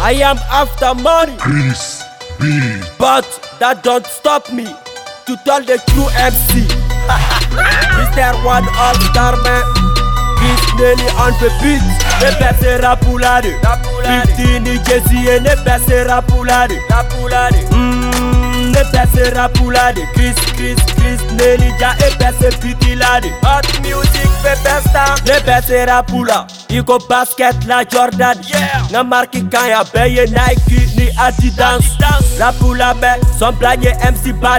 I am after money, Chris B. but that don't stop me to tell the true MC. Mr. One All Star Man, Chris Nelly on the beat. Ne baisse rapoulade, 15 ni Jay-Z et ne baisse rapoulade, Mm, ne baisse rapoulade, Chris, Chris, Chris Nelly ja et baisse pitilade. Hot music fait besta, ne baisse rapoula. Iko basket la Jordan, nga marki kan ya beye Nike ni Adidas. Rapoula be, son blague MC ba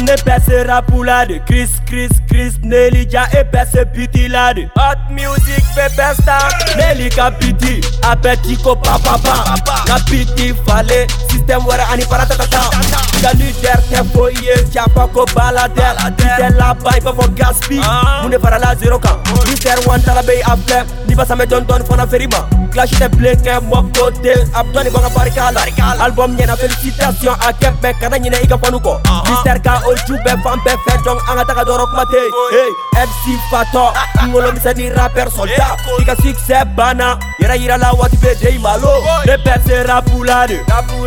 Ne bese rapulade Chris Chris Chris Nelly ja e bese pitilade Hot music fe besta Nelly ka piti Apeti ko papa pa. Ka piti fale System wara ani paratatata Ka leader te foye Japa ko balader Ite la bay pa fo gaspi Mune fara la zero kan Mr. One tala bay afle Ni basa me don don fana ferima. Clash te bleke mok kote Abdoni banga barikala Album nyena felicitation A kempe kana nyine ika fanuko Mr. K du bɛɛ fan bɛɛ fɛ dɔn an ka taga dɔrɔ kuma tɛ yen mc fatɔ kunkolomisɛn ni rapɛr solda i ka succɛ banna yɛrɛ yirala waati bɛ de i malo. Ne bɛɛ se rapula de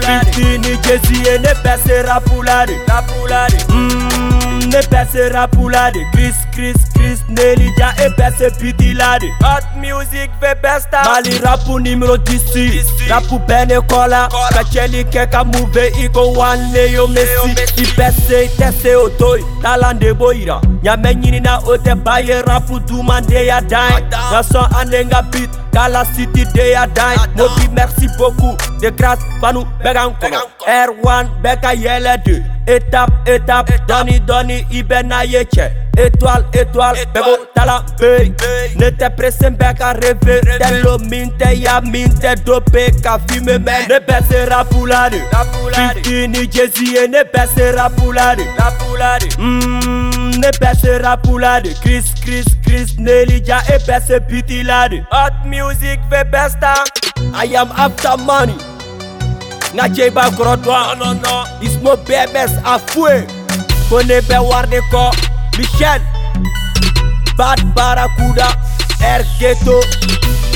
fitini jesi ye ne bɛɛ se rapula de me percera pour la de Chris, Chris, Chris, Nelly, ja et perce piti la de Hot music, ve besta Mali rap pour numéro 10 Rap pour Bene Kola. Kacheli keka move, iko one Leo Messi. I perce, tese otoi, talande boira. Nyame nyini na ote baye rap pour dumande ya dime Nason anenga beat. dans la city de Yadai. Mobi, merci beaucoup. De grâce, Panou, Began Erwan, Beka Yelede. Étape, étape, Donny, Donny, Ibena Yeche. Étoile, étoile, Bego Tala Bey. Ne te presse, Beka rêver. Tello minte, ya minte, dopé, ka fume, mais ne baissera pour la rue. Fifty, ni Jesse, et ne baissera pour la rue. Hmm. Ne bese rapulade Chris Chris Chris Nelly ja e bese pitilade Hot music ve besta I am after money. Nga jeba grotwa no no Ismo bebes a fue Kone be warde ko Michel. Bad Barracuda. Air Ghetto.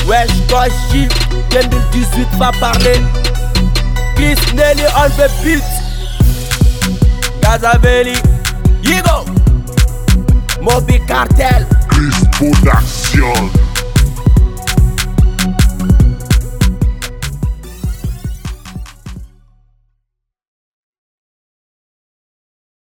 Wesh Koshi 2018 va parler. Chris Nelly on the beat Gazaveli Yigo Mobi Kartel Chris Production